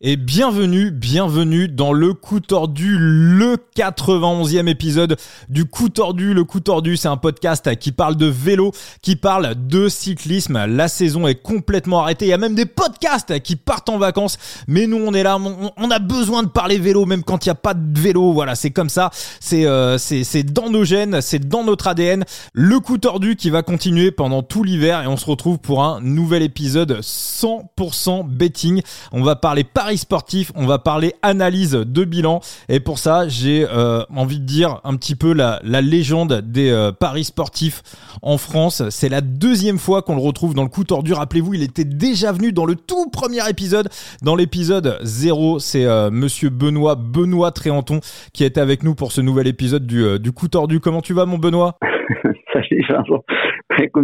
Et bienvenue, bienvenue dans le coup tordu, le 91e épisode du coup tordu. Le coup tordu, c'est un podcast qui parle de vélo, qui parle de cyclisme. La saison est complètement arrêtée. Il y a même des podcasts qui partent en vacances. Mais nous, on est là, on, a besoin de parler vélo, même quand il n'y a pas de vélo. Voilà, c'est comme ça. C'est euh, c'est dans nos gènes, c'est dans notre ADN. Le coup tordu qui va continuer pendant tout l'hiver et on se retrouve pour un nouvel épisode 100% betting. On va parler pas sportif, on va parler analyse de bilan. Et pour ça, j'ai euh, envie de dire un petit peu la, légende des euh, paris sportifs en France. C'est la deuxième fois qu'on le retrouve dans le coup tordu. Rappelez-vous, il était déjà venu dans le tout premier épisode. Dans l'épisode 0, c'est euh, monsieur Benoît, Benoît Tréanton, qui était avec nous pour ce nouvel épisode du, du coup tordu. Comment tu vas, mon Benoît? Salut.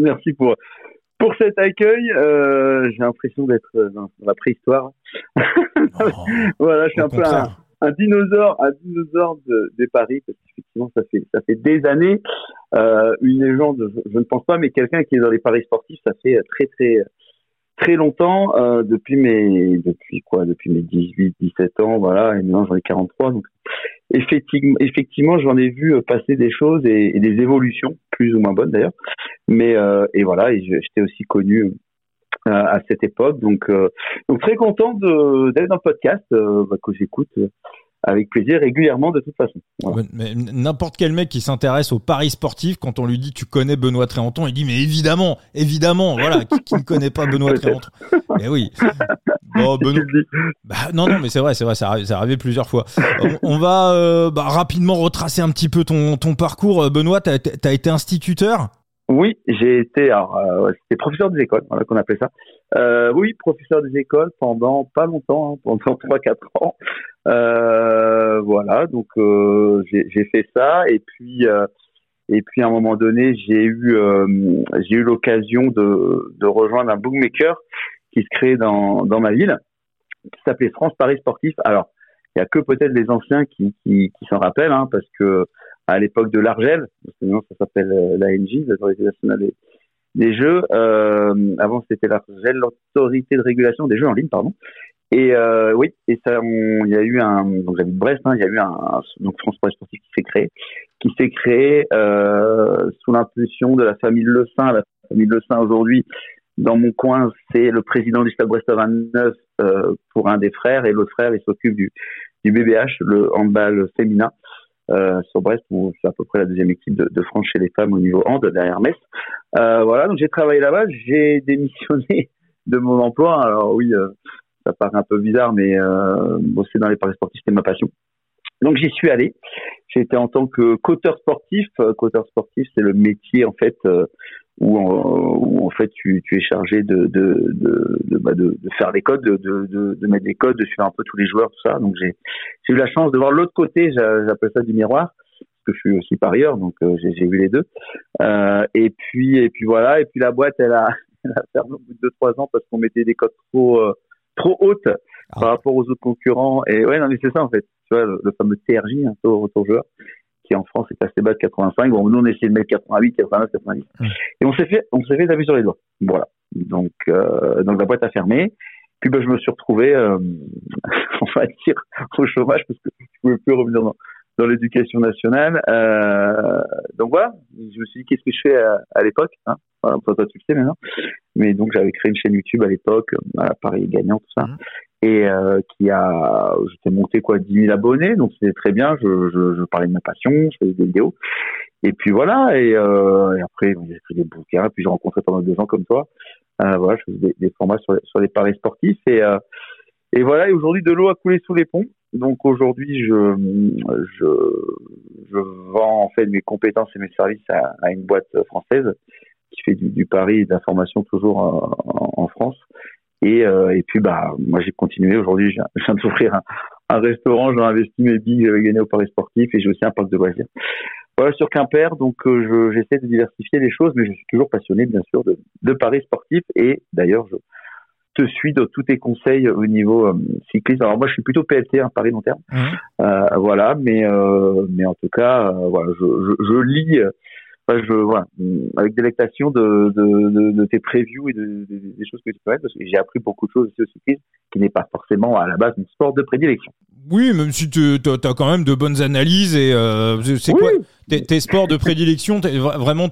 Merci pour pour cet accueil. Euh, j'ai l'impression d'être dans la préhistoire. Oh, voilà, je suis un peu un, dinosaure, un dinosaure de, des paris parce qu'effectivement, ça fait ça fait des années. Euh, une légende, je, ne pense pas, mais quelqu'un qui est dans les paris sportifs, ça fait très très très longtemps, euh, depuis mes depuis quoi, depuis mes 18, 17 ans, voilà, et maintenant j'en ai 43, donc effectivement, j'en ai vu passer des choses et, des évolutions, plus ou moins bonnes d'ailleurs. Mais euh, et voilà, j'étais aussi connu euh, à cette époque, donc euh, donc très content d'être dans le podcast bah, que j'écoute avec plaisir régulièrement de toute façon. N'importe quel mec qui s'intéresse aux paris sportifs, quand on lui dit tu connais Benoît Tréanton, il dit mais évidemment, évidemment, voilà, qui, ne connaît pas Benoît Tréanton Mais oui. Bon, Benoît... bah, non, non, mais c'est vrai, c'est vrai, ça arrivé plusieurs fois. On, va euh, bah, rapidement retracer un petit peu ton, ton parcours. Benoît, tu as, été instituteur? Oui, j'ai été, alors, euh, c'était professeur des écoles, qu'on appelait ça. Euh, oui, professeur des écoles pendant pas longtemps, hein, pendant trois quatre ans. Euh, voilà, donc j'ai fait ça et puis et puis à un moment donné, j'ai eu j'ai eu l'occasion de, rejoindre un bookmaker qui se crée dans dans ma ville, qui s'appelait France Paris Sportif. Alors, il y a que peut-être les anciens qui qui, qui s'en rappellent, hein, parce que à l'époque de l'Argel, maintenant ça s'appelle l'ANJ, l'Autorité nationale des, jeux. Euh, avant c'était l'Argel, l'Autorité de régulation des jeux en ligne, pardon. Et euh, oui, et ça, il y a eu un, donc j'habite Brest, hein, il y a eu un, donc France Presse Sportif qui s'est créé, qui s'est créé euh, sous l'impulsion de la famille Le Saint. La famille Le Saint aujourd'hui, dans mon coin, c'est le président du Stade Brest 29 euh, pour un des frères, et l'autre frère, il s'occupe du, du BBH, le handball féminin. Euh, sur Brest, où c'est à peu près la deuxième équipe de, de, France chez les femmes au niveau hand derrière Metz. Euh, voilà, donc j'ai travaillé là-bas, j'ai démissionné de mon emploi. Alors oui, euh, ça paraît un peu bizarre, mais euh, bosser dans les paris sportifs, c'était ma passion. Donc j'y suis allé. J'étais en tant que coteur sportif. Euh, coteur sportif, c'est le métier en fait euh, où, en, où en fait tu, tu es chargé de de de, de, bah, de, de faire les codes, de, de, de, mettre des codes, de suivre un peu tous les joueurs, tout ça. Donc j'ai eu la chance de voir l'autre côté. J'appelle ça du miroir parce que je suis aussi parieur, donc euh, j'ai vu les deux. Euh, et puis et puis voilà. Et puis la boîte, elle a, elle a fermé au bout de deux trois ans parce qu'on mettait des codes trop trop haute ah. par rapport aux autres concurrents. Et ouais, non, mais c'est ça en fait. Tu vois, le, fameux TRJ, un taux retour joueur, qui en France est assez bas de 85. Bon, nous on essayé de mettre 88, 89, 90. Et on s'est fait, on s'est fait taper sur les doigts. Voilà. Donc, euh, donc la boîte a fermé. Puis ben, je me suis retrouvé, euh, on va dire, au chômage parce que je pouvais plus revenir dans, dans l'éducation nationale. Euh, donc voilà, je me suis dit qu'est-ce que je fais à, à l'époque. Hein? Enfin, toi, tu le sais maintenant. Mais donc j'avais créé une chaîne YouTube à l'époque, à euh, Paris gagnant tout ça, mmh. Et euh, qui a, j'étais monté quoi, 10 000 abonnés, donc c'était très bien. Je, parlais de ma passion, je faisais des vidéos. Et puis voilà, et, euh, après j'ai écrit des bouquins, puis j'ai rencontré pendant deux ans comme toi. Euh, voilà, je faisais des, formats sur, sur les paris sportifs et et voilà, et aujourd'hui de l'eau a coulé sous les ponts. Donc aujourd'hui, je, je, vends en fait mes compétences et mes services à, une boîte française qui fait du, pari et d'information toujours en, en, France. Et, euh, et puis bah moi j'ai continué. Aujourd'hui, je viens d'ouvrir un, un restaurant, j'ai investi mes billes, j'avais gagné au pari sportif et j'ai aussi un parc de loisirs. Voilà sur Quimper, donc euh, j'essaie de diversifier les choses, mais je suis toujours passionné bien sûr de, de paris sportifs et d'ailleurs je te suis dans tous tes conseils au niveau euh, cycliste. Alors moi, je suis plutôt PLT, un hein, Paris long terme. Mmh. Euh, voilà, mais euh, mais en tout cas, euh, voilà, je, je, je lis je, voilà, avec délectation de, de, de, tes previews et de, des choses que tu fais, parce que j'ai appris beaucoup de choses aussi au cyclisme, qui n'est pas forcément à la base mon sport de prédilection. Oui, même si tu as quand même de bonnes analyses et euh, c'est quoi tes, sports de prédilection Vraiment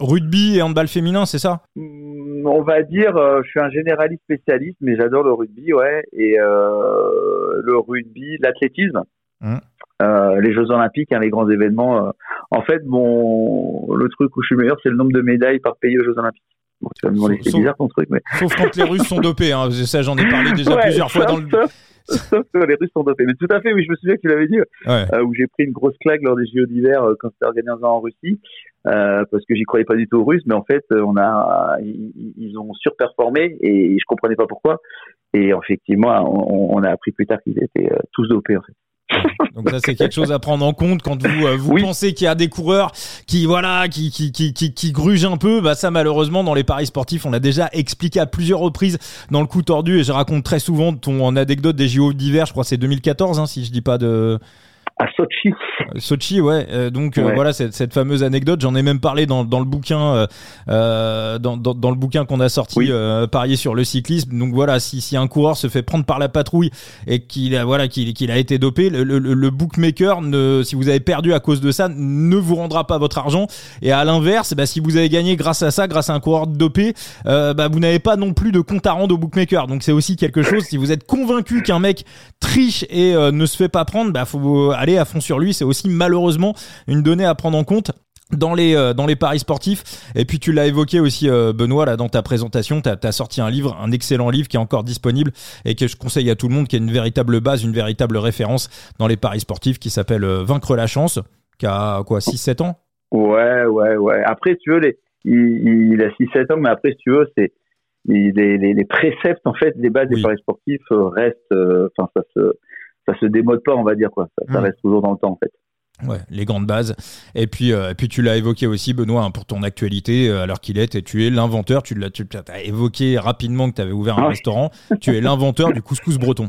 rugby et handball féminin, c'est ça? Hmm, On va dire, euh, je suis un généraliste spécialiste, mais j'adore le rugby, ouais, et euh, le rugby, l'athlétisme. Mmh. Euh, les Jeux Olympiques, hein, les grands événements. Euh, en fait, bon, le truc où je suis meilleur, c'est le nombre de médailles par pays aux Jeux Olympiques. Bon, tu vas me demander, c'est bizarre ton truc, mais. Sauf quand les Russes sont dopés, hein. Ça, j'en ai parlé déjà plusieurs fois dans le. Sauf, que les Russes sont dopés. Mais tout à fait, oui, je me souviens que tu l'avais dit, euh, où j'ai pris une grosse claque lors des JO d'hiver quand c'était organisé en Russie, parce que j'y croyais pas du tout aux Russes, mais en fait, on a, ils, ont surperformé et je comprenais pas pourquoi. Et effectivement, on, on a appris plus tard qu'ils étaient tous dopés, en fait. Donc ça c'est quelque chose à prendre en compte quand vous euh, vous pensez qu'il y a des coureurs qui voilà qui qui qui qui, qui grugent un peu. Bah ça malheureusement dans les paris sportifs on l'a déjà expliqué à plusieurs reprises dans le coup tordu. Et je raconte très souvent ton anecdote des JO d'hiver je crois c'est 2014 hein, si je dis pas de à Sochi. Sochi, ouais. Euh, donc euh, voilà cette, cette, fameuse anecdote. J'en ai même parlé dans, dans le bouquin, euh, dans, dans, dans, le bouquin qu'on a sorti, parier sur le cyclisme. Donc voilà, si, si un coureur se fait prendre par la patrouille et qu'il a voilà qu'il a été dopé, le, le, le, bookmaker, ne, si vous avez perdu à cause de ça, ne vous rendra pas votre argent. Et à l'inverse, bah, si vous avez gagné grâce à ça, grâce à un coureur dopé, bah, vous n'avez pas non plus de compte à rendre au bookmaker. Donc c'est aussi quelque chose. Si vous êtes convaincu qu'un mec triche et ne se fait pas prendre, bah faut aller à fond sur lui. C'est aussi malheureusement une donnée à prendre en compte dans les euh, dans les paris sportifs. Et puis tu l'as évoqué aussi euh, Benoît là dans ta présentation tu as, sorti un livre un excellent livre qui est encore disponible et que je conseille à tout le monde qui est une véritable base une véritable référence dans les paris sportifs qui s'appelle euh, Vaincre la chance qui a quoi 6 7 ans? Ouais ouais ouais. Après tu veux les il, a 6 7 ans mais après si tu veux c'est les, les, les, préceptes en fait des bases des paris sportifs restent enfin ça se ça se démode pas, on va dire quoi. Ça, mmh. reste toujours dans le temps en fait. Ouais, les grandes bases. Et puis, euh, et puis tu l'as évoqué aussi, Benoît, hein, pour ton actualité, euh, alors qu'il est, tu es l'inventeur. Tu l'as, tu as évoqué rapidement que tu avais ouvert un ah restaurant. Tu es l'inventeur du couscous breton.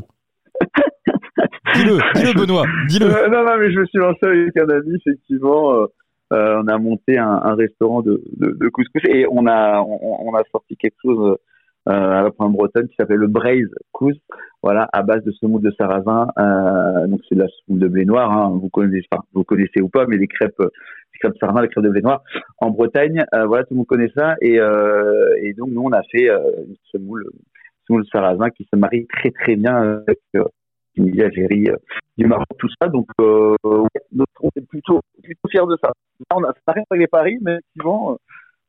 Dis-le, dis-le, Benoît, dis-le. Euh, non, non, mais je me suis lancé avec un ami, effectivement. on a monté un, un restaurant de, de, de, couscous et on a, on, on a sorti quelque chose euh, à la pointe bretonne qui s'appelle le braise cous, voilà, à base de semoule de sarrasin. Euh, donc c'est de la semoule de blé noir. Hein, vous connaissez, enfin, vous connaissez ou pas, mais les crêpes, les crêpes sarrasin, les crêpes de blé noir en Bretagne, euh, voilà, tout le monde connaît ça. Et, euh, et donc nous on a fait euh, une semoule, semoule de sarrasin qui se marie très très bien avec euh, une Algérie, du Maroc, tout ça. Donc euh, on est plutôt plutôt fiers de ça. Là, on a, ça rien avec les paris, mais effectivement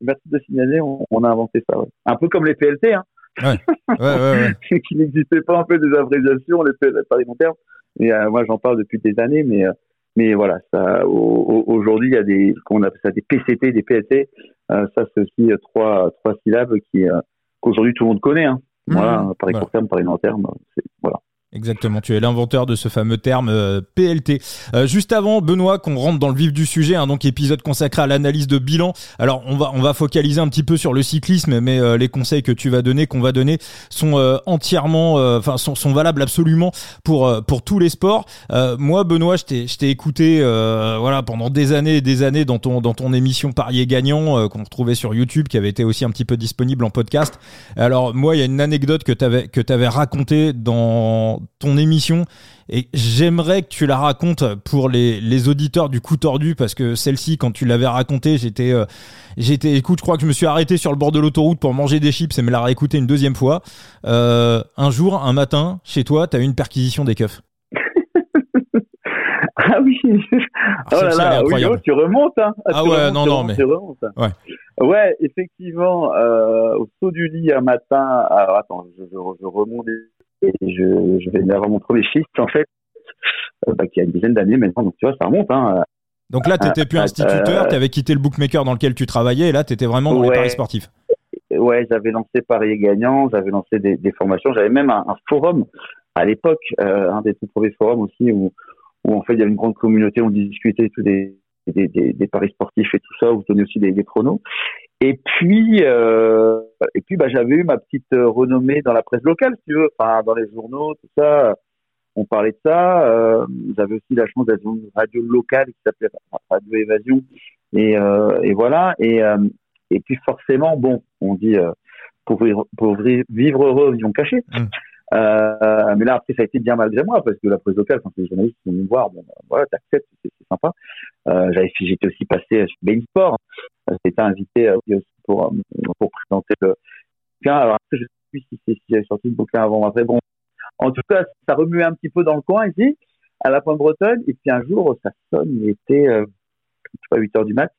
merci de signaler, on, a inventé ça. Un peu comme les PLT, hein. Ouais. Ouais, ouais, qui n'existait pas un peu des appréciations, les PLT alimentaires. Et euh, moi, j'en parle depuis des années, mais euh, mais voilà, ça. Aujourd'hui, il y a des, qu'on appelle ça des PCT, des PLT. Euh, ça, c'est aussi trois trois syllabes qui qu'aujourd'hui tout le monde connaît. Hein. Mmh. Voilà, par les court terme, par les long terme. Voilà. Exactement, tu es l'inventeur de ce fameux terme euh, PLT. Euh, juste avant, Benoît, qu'on rentre dans le vif du sujet, hein, donc épisode consacré à l'analyse de bilan. Alors, on va on va focaliser un petit peu sur le cyclisme, mais euh, les conseils que tu vas donner, qu'on va donner, sont entièrement, enfin, sont, sont, valables absolument pour pour tous les sports. moi, Benoît, je t'ai je t'ai écouté, voilà, pendant des années et des années dans ton dans ton émission Parier gagnant qu'on retrouvait sur YouTube, qui avait été aussi un petit peu disponible en podcast. Alors, moi, il y a une anecdote que t'avais que t'avais racontée dans ton émission. Et j'aimerais que tu la racontes pour les, les auditeurs du coup tordu parce que celle-ci quand tu l'avais racontée j'étais euh, j'étais écoute je crois que je me suis arrêté sur le bord de l'autoroute pour manger des chips et me la réécouter une deuxième fois. Euh, un jour un matin chez toi t'as eu une perquisition des keufs. Ah oui ah, oh là là oui, oh, tu remontes hein. Ah, ah ouais non non mais ouais. Ouais effectivement euh, au saut du lit un matin alors attends je, je, je remonte et je, je vais avoir mon premier shift en fait, euh, bah, qui a une dizaine d'années maintenant, donc tu vois, ça remonte. Hein. Donc là, tu n'étais plus euh, instituteur, tu avais quitté le bookmaker dans lequel tu travaillais, et là, tu étais vraiment dans les paris sportifs. Ouais, j'avais lancé Paris Gagnant, j'avais lancé des, des formations, j'avais même un, un, forum à l'époque, euh, un des tout premiers forums aussi, où, où en fait il y avait une grande communauté, on discutait tous des, des, paris sportifs et tout ça, où je donnais aussi des, des chronos. Et puis, euh, et puis, bah, j'avais eu ma petite euh, renommée dans la presse locale, si tu veux, enfin, dans les journaux, tout ça. On parlait de ça. Euh, j'avais aussi la chance d'être dans une radio locale qui s'appelait Radio Évasion, Et, et voilà. Et, et puis forcément, bon, on dit pour, pour vivre heureux, vivons cachés. Mmh. Euh, mais là, après, ça a été bien malgré moi, parce que la presse locale, quand les journalistes sont venus me voir, bon, ben, voilà, t'acceptes, c'est sympa. Euh, j'avais, j'étais aussi passé chez Bain Sport. J'étais invité euh, pour, euh, présenter le bouquin. Alors je sais plus si, si j'avais sorti le bouquin avant après. Bon, en tout cas, ça remuait un petit peu dans le coin ici, à la Pointe Bretonne. Et puis un jour, ça sonne, il était, euh, je sais pas, 8 heures du mat.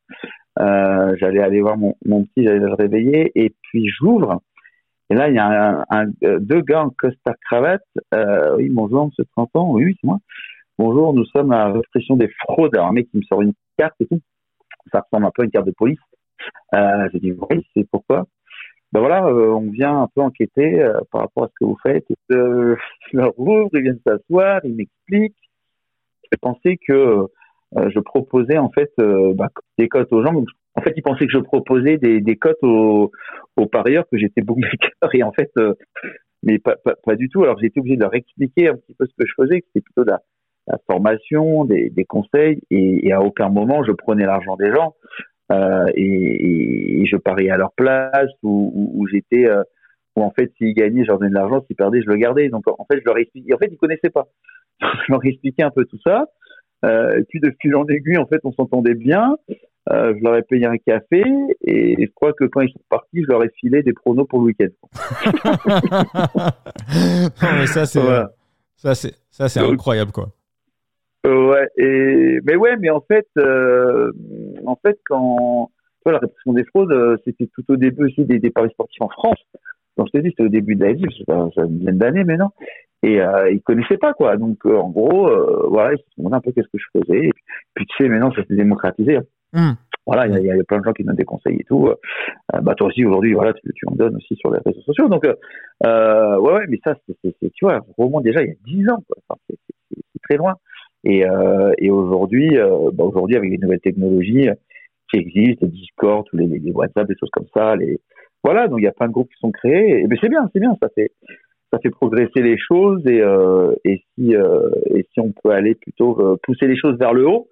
Euh, j'allais aller voir mon, petit, j'allais le réveiller, et puis j'ouvre. Et là, il y a euh, deux gars en costard cravate. Euh, oui, bonjour, monsieur 30 ans. Oui, c'est moi. Bonjour, nous sommes à la répression des fraudes. Alors, un mec qui me sort une carte et tout. Ça ressemble un peu à une carte de police. Euh, J'ai dit, oui, c'est pourquoi? Ben voilà, euh, on vient un peu enquêter euh, par rapport à ce que vous faites. Euh, je leur ouvre, ils viennent s'asseoir, ils m'expliquent. Je pensais que je proposais en fait bah, des cotes aux gens. En fait, ils pensaient que je proposais des, cotes aux, aux parieurs, que j'étais bookmaker. Et en fait, euh, mais pas, pas, pas, du tout. Alors, j'ai été obligé de leur expliquer un petit peu ce que je faisais, que c'était plutôt de la, la formation, des, des conseils. Et, et, à aucun moment, je prenais l'argent des gens euh, et, et, je pariais à leur place ou, ou, j'étais... Euh, ou en fait, s'ils gagnaient, je leur donnais de l'argent. S'ils perdaient, je le gardais. Donc, en fait, je leur expliquais. En fait, ils connaissaient pas. je leur expliquais un peu tout ça. Euh, et puis, de fil en aiguille, en fait, on s'entendait bien. Euh, je leur ai payé un café et je crois que quand ils sont partis, je leur ai filé des pronos pour le week-end. mais ça c'est ça c'est ça c'est incroyable quoi. Ouais et mais ouais mais en fait euh, en fait quand la répression des fraudes euh, c'était tout au début aussi des, des, paris sportifs en France. Donc je te dis c'était au début de la vie, c'est une dizaine d'années maintenant et euh, ils connaissaient pas quoi. Donc euh, en gros voilà ils se demandaient un peu qu'est-ce que je faisais et puis, tu sais maintenant ça s'est démocratisé. Hein. Hmm. Voilà, il y, y, a plein de gens qui donnent des conseils et tout. Euh, bah toi aussi aujourd'hui, voilà, tu, tu, en donnes aussi sur les réseaux sociaux. Donc euh, euh ouais, ouais, mais ça, c'est, tu vois, vraiment déjà il y a dix ans, quoi. Enfin, c'est, très loin. Et, euh, et aujourd'hui, euh, bah, aujourd'hui avec les nouvelles technologies qui existent, les Discord, tous les, les, WhatsApp, des choses comme ça, les voilà, donc il y a plein de groupes qui sont créés. Et, mais c'est bien, c'est bien, ça fait ça fait progresser les choses et et si et si on peut aller plutôt pousser les choses vers le haut,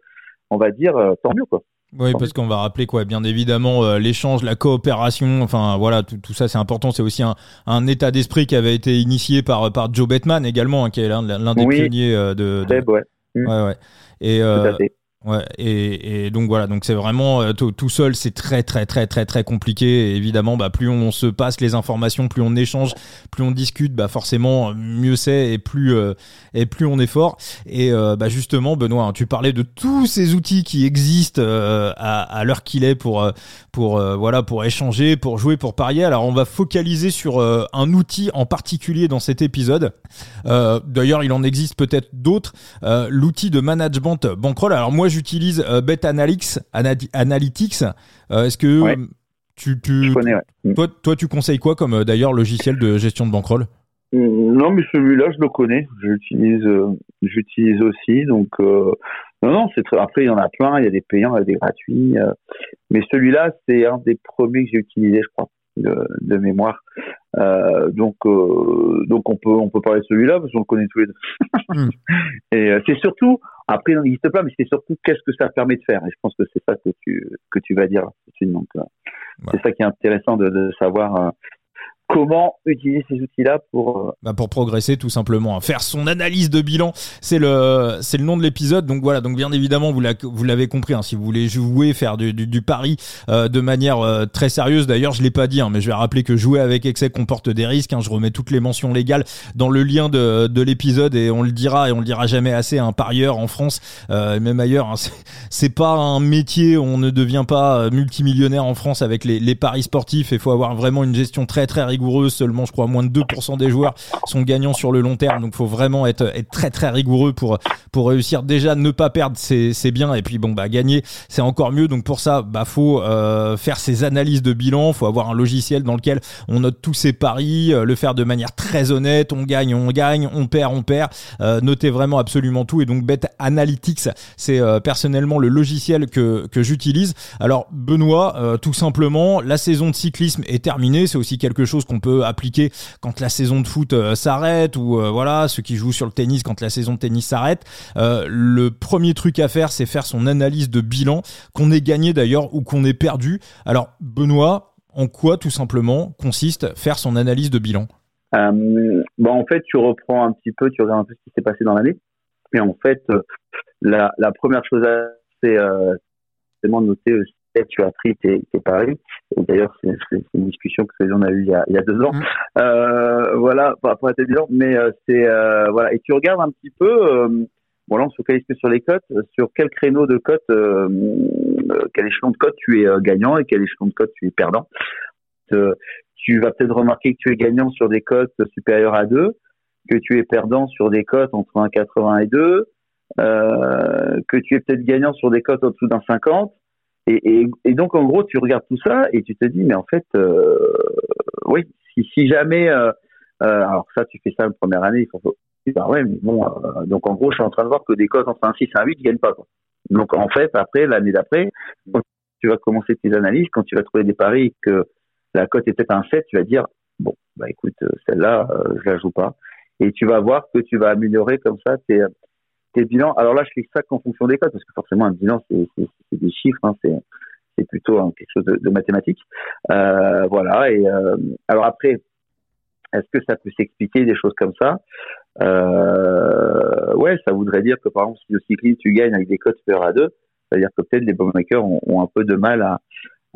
on va dire tant mieux quoi. Oui, parce qu'on va rappeler quoi, bien évidemment, euh, l'échange, la coopération, enfin voilà, tout, tout ça c'est important. C'est aussi un, un état d'esprit qui avait été initié par par Joe Bettman également, hein, qui est l'un des pionniers euh, de. de... ouais. Ouais, ouais. Et euh, Ouais, et, et, donc voilà, donc c'est vraiment euh, tout, seul, c'est très très très très très compliqué. Et évidemment, bah plus on se passe les informations, plus on échange, plus on discute, bah forcément mieux c'est et plus euh, et plus on est fort. Et euh, bah justement, Benoît, hein, tu parlais de tous ces outils qui existent à, à l'heure qu'il est pour pour voilà pour échanger, pour jouer, pour parier. Alors on va focaliser sur un outil en particulier dans cet épisode. D'ailleurs, il en existe peut-être d'autres. L'outil de management Bankroll. Alors moi j'utilise euh, Bet Analytics. Analytics. Euh, est-ce que tu, tu mm. toi, toi, tu conseilles quoi comme euh, d'ailleurs logiciel de gestion de bankroll? Mm, Non, mais celui-là, je le connais. J'utilise, j'utilise aussi. Donc, non, non, c'est très... après il y en a plein. Il y a des payants, il y a des gratuits. mais celui-là, c'est un des premiers que j'ai utilisé, je crois, de, de mémoire. donc, donc on peut, on peut parler de celui-là parce qu'on le connaît tous les deux. Mm. Et c'est surtout, après, il n'existe pas, mais c'est surtout qu'est-ce que ça permet de faire. Et je pense que c'est ça que tu, que tu vas dire. Donc, euh, c'est ça qui est intéressant de, de savoir euh, comment utiliser ces outils-là pour euh, bah pour progresser tout simplement faire son analyse de bilan c'est le c'est le nom de l'épisode. Donc voilà donc bien évidemment vous l'avez compris hein, si vous voulez jouer faire du, du, du pari euh, de manière euh, très sérieuse. D'ailleurs je l'ai pas dit hein, mais je vais rappeler que jouer avec excès comporte des risques hein, je remets toutes les mentions légales dans le lien de, de l'épisode et on le dira et on le dira jamais assez un parieur en France et même ailleurs hein, c'est pas un métier on ne devient pas multimillionnaire en France avec les, les paris sportifs il faut avoir vraiment une gestion très très rigoureuse rigoureux. Seulement, je crois, moins de 2% des joueurs sont gagnants sur le long terme. Donc, faut vraiment être, être très, très rigoureux pour, pour réussir. Déjà, ne pas perdre, c'est bien. Et puis, bon, bah, gagner, c'est encore mieux. Donc, pour ça, bah, faut euh, faire ses analyses de bilan. Faut avoir un logiciel dans lequel on note tous ses paris, euh, le faire de manière très honnête. On gagne, on gagne, on perd, on perd. Euh, notez vraiment absolument tout. Et donc, Bet Analytics, c'est personnellement le logiciel que, que j'utilise. Alors, Benoît, tout simplement, la saison de cyclisme est terminée. C'est aussi quelque chose qu'on peut appliquer quand la saison de foot s'arrête ou voilà ceux qui jouent sur le tennis quand la saison de tennis s'arrête. le premier truc à faire, c'est faire son analyse de bilan, qu'on ait gagné d'ailleurs ou qu'on ait perdu. Alors Benoît, en quoi tout simplement consiste faire son analyse de bilan? Euh, bon, en fait, tu reprends un petit peu, tu regardes un peu ce qui s'est passé dans l'année. Et en fait, euh, la, la première chose, c'est euh, de noter aussi tu as pris tes, tes paris. D'ailleurs, c'est une discussion que on a eue il y a, il y a deux ans. Mmh. Euh, voilà, par rapport à tes bilans. Mais euh, c'est euh, voilà, et tu regardes un petit peu. bon là, on se focalise que sur les cotes. Sur quel créneau de cotes, quel échelon de cotes tu es gagnant et quel échelon de cotes tu es perdant tu vas peut-être remarquer que tu es gagnant sur des cotes supérieures à 2, que tu es perdant sur des cotes entre 1,80 et 2, euh, que tu es peut-être gagnant sur des cotes au-dessous d'un 50. Et, donc, en gros, tu regardes tout ça et tu te dis, mais en fait, euh, oui, si, jamais... Euh, euh, alors ça, tu fais ça la première année, il faut... Bah ouais, mais bon, donc en gros, je suis en train de voir que des cotes entre un 6 et un 8 ne gagnent pas. Donc en fait, après, l'année d'après, quand tu vas commencer tes analyses, quand tu vas trouver des paris que la cote est peut-être un 7, tu vas dire, bon, bah écoute, celle-là, je la joue pas. Et tu vas voir que tu vas améliorer comme ça tes, tes bilans. Alors là, je fais ça qu'en fonction des cotes, parce que forcément, un bilan, c'est des chiffres, hein, c'est plutôt hein, quelque chose de, mathématique. Euh, voilà. Et euh, alors après, est-ce que ça peut s'expliquer des choses comme ça? Euh, Ouais, ça voudrait dire que par exemple, si tu gagnes avec des cotes supérieures à 2, c'est-à-dire que peut-être les bookmakers ont, ont, un peu de mal à,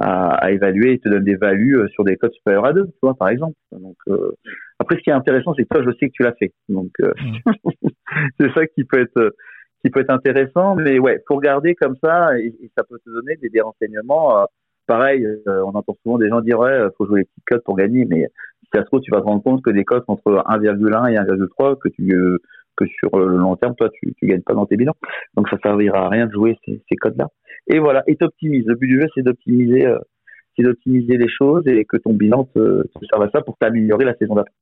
à, à, évaluer et te donne des values euh, sur des codes supérieurs à 2, tu vois, par exemple. Donc, euh, après, ce qui est intéressant, c'est que toi, je sais que tu l'as fait. Donc, euh, mm. c'est ça qui peut être qui peut être intéressant. Mais ouais, faut regarder comme ça et, ça peut te donner des, des renseignements. pareil, on entend souvent des gens dire ouais, faut jouer les petites codes pour gagner, mais si ça se trouve, tu vas te rendre compte que des codes entre 1,1 et 1,3 que tu que sur le long terme, toi, tu, tu gagnes pas dans tes bilans. Donc, ça servira à rien de jouer ces, codes-là et voilà, et t'optimises. Le but du jeu, c'est d'optimiser, euh, d'optimiser les choses et que ton bilan te, serve à ça pour t'améliorer la saison d'après.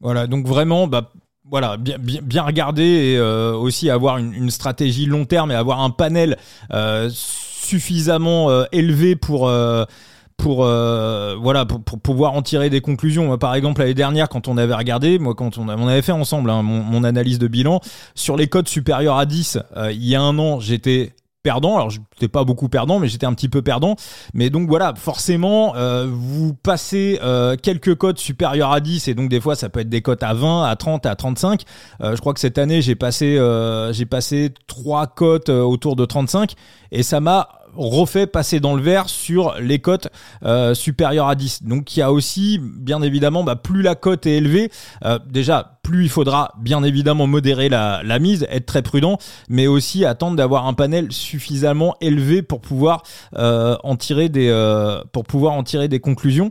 Voilà, donc vraiment, bah, voilà, bien, bien, regarder et euh, aussi avoir une, stratégie long terme et avoir un panel euh, suffisamment euh, élevé pour pour euh, voilà pour, pour, pouvoir en tirer des conclusions. Par exemple l'année dernière quand on avait regardé, moi quand on, avait fait ensemble hein, mon, mon, analyse de bilan sur les codes supérieurs à 10, euh, il y a un an j'étais perdant. Alors, je n'étais pas beaucoup perdant, mais j'étais un petit peu perdant. Mais donc voilà, forcément, euh, vous passez euh, quelques cotes supérieurs à 10, et donc des fois, ça peut être des cotes à 20, à 30, à 35. Euh, je crois que cette année, j'ai passé, euh, j'ai passé trois cotes euh, autour de 35, et ça m'a refait passer dans le vert sur les cotes euh, supérieures à 10. Donc il y a aussi, bien évidemment, bah, plus la cote est élevée, euh, déjà plus il faudra bien évidemment modérer la, mise, être très prudent, mais aussi attendre d'avoir un panel suffisamment élevé pour pouvoir euh, en tirer des pour pouvoir en tirer des conclusions.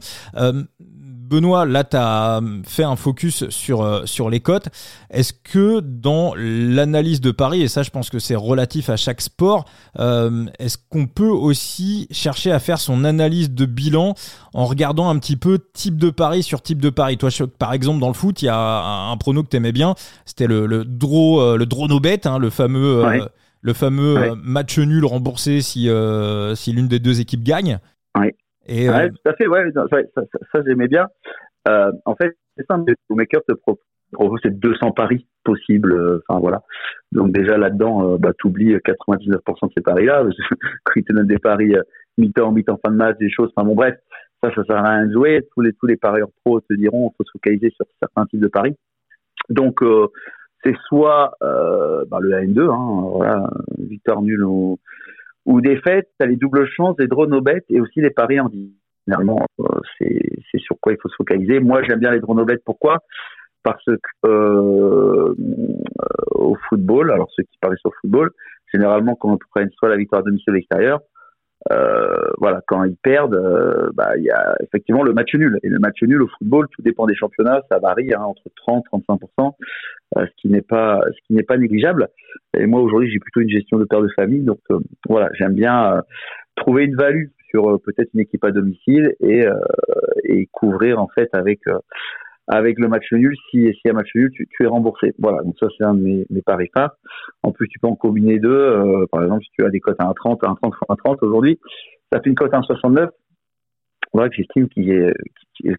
Benoît, là, tu as fait un focus sur, euh, sur les cotes. Est-ce que dans l'analyse de Paris, et ça, je pense que c'est relatif à chaque sport, euh, est-ce qu'on peut aussi chercher à faire son analyse de bilan en regardant un petit peu type de pari sur type de pari Toi, par exemple, dans le foot, il y a un, prono que tu aimais bien, c'était le, le draw, euh, le draw no bet, hein, le fameux. Euh, le fameux ouais. match nul remboursé si, euh, si l'une des deux équipes gagne. Ouais. Et, ouais, euh... tout à fait, ouais, ça, ça, j'aimais bien. Euh, en fait, c'est simple, le maker te propose 200 paris possibles. Euh, enfin voilà. Donc déjà là-dedans, euh, bah, tu oublies 99% de ces paris-là. Quand ils te donnent des paris euh, mi-temps, mi-temps, fin de match, des choses. Enfin bon, bref, ça, ça sert à rien de jouer. Tous les tous les parieurs pros te diront, faut se focaliser sur certains types de paris. Donc euh, c'est soit euh, bah, le AN2, hein, voilà, victoire nulle ou ou défaite, tu as les doubles chances, les drones au bêtes et aussi les paris en vie. Finalement, euh, c'est sur quoi il faut se focaliser. Moi, j'aime bien les drones au bêtes. Pourquoi? Parce que euh, au football, alors ceux qui parient sur football, généralement, quand on prenne soit la victoire à domicile à l'extérieur, euh, voilà, quand ils perdent, euh, bah, il y a effectivement le match nul. Et le match nul au football, tout dépend des championnats, ça varie hein, entre 30 35% euh, ce qui n'est pas ce qui n'est pas négligeable. Et moi aujourd'hui, j'ai plutôt une gestion de père de famille, donc euh, voilà, j'aime bien euh, trouver une value sur euh, peut-être une équipe à domicile et et couvrir en fait avec avec le match nul, si s'il y a match nul, tu, tu, es remboursé. Voilà, donc ça c'est un de mes, mes paris phares. En plus, tu peux en combiner deux. Euh, par exemple, si tu as des cotes à 1,30, 1,30 fois 1,30 aujourd'hui, ça fait une cote à 1,69. voilà que j'estime qu'il est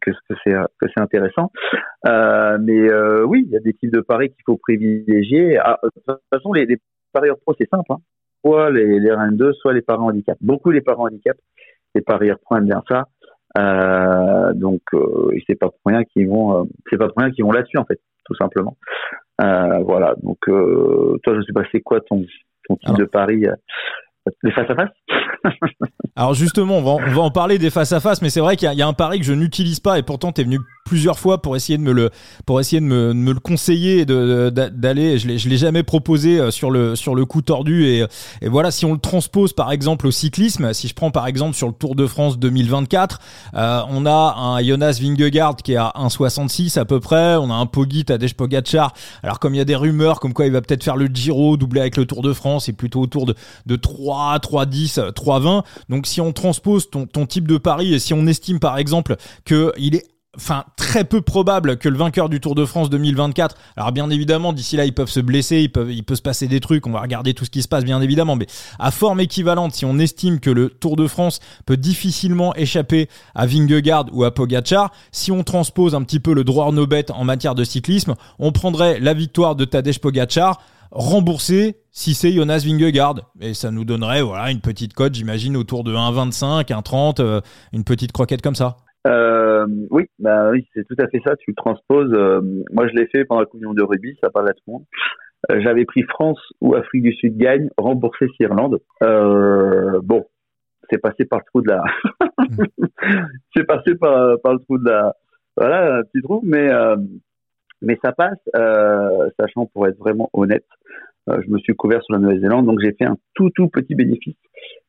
que, c'est que c'est intéressant. Euh, mais euh, oui, il y a des types de paris qu'il faut privilégier. Ah, de toute façon, les, les parieurs pro c'est simple. Hein. Soit les, les RN2, soit les paris handicap. Beaucoup les paris handicap, les parieurs pro aiment bien ça. Euh, donc euh, c'est pas pour rien qu'ils vont, euh, c'est pas pour rien qu'ils vont là-dessus en fait, tout simplement. Euh, voilà. Donc toi, je sais pas, c'est quoi ton ton type de pari les face à face? Alors justement, on va, on va en parler des face à face, mais c'est vrai qu'il y, y, a un pari que je n'utilise pas et pourtant tu es venu plusieurs fois pour essayer de me le pour essayer de me, me le conseiller de d'aller. Je je l'ai jamais proposé euh, sur le sur le coup tordu. Et, et voilà si on le transpose par exemple au cyclisme si je prends par exemple sur le Tour de France 2024 euh, on a un Jonas Vingegaard qui est à 1,66 à peu près. On a un Poggi Tadej Pogacar. Alors comme il y a des rumeurs comme quoi il va peut-être faire le Giro doublé avec le Tour de France et plutôt autour de de 3 3,10 3,20 donc si on transpose ton ton type de pari et si on estime par exemple que il est enfin très peu probable que le vainqueur du Tour de France 2024 alors bien évidemment d'ici là ils peuvent se blesser ils peuvent il peut se passer des trucs on va regarder tout ce qui se passe bien évidemment mais à forme équivalente si on estime que le Tour de France peut difficilement échapper à Vingegaard ou à Pogacar si on transpose un petit peu le droit no bet en matière de cyclisme on prendrait la victoire de Tadej Pogacar remboursé si c'est Jonas Vingegaard. Et ça nous donnerait voilà une petite cote j'imagine autour de 1,25 1,30 euh, une petite croquette comme ça euh, oui, bah oui, c'est tout à fait ça. Tu transposes. Euh, moi, je l'ai fait pendant la communion de rugby, ça parle à tout le monde. Euh, j'avais pris France ou Afrique du Sud gagne, remboursé Irlande. Euh, bon, c'est passé par le trou de la. c'est passé par, par le trou de la. Voilà, un petit trou, mais mais ça passe. sachant pour être vraiment honnête, je me suis couvert sur la Nouvelle-Zélande, donc j'ai fait un tout tout petit bénéfice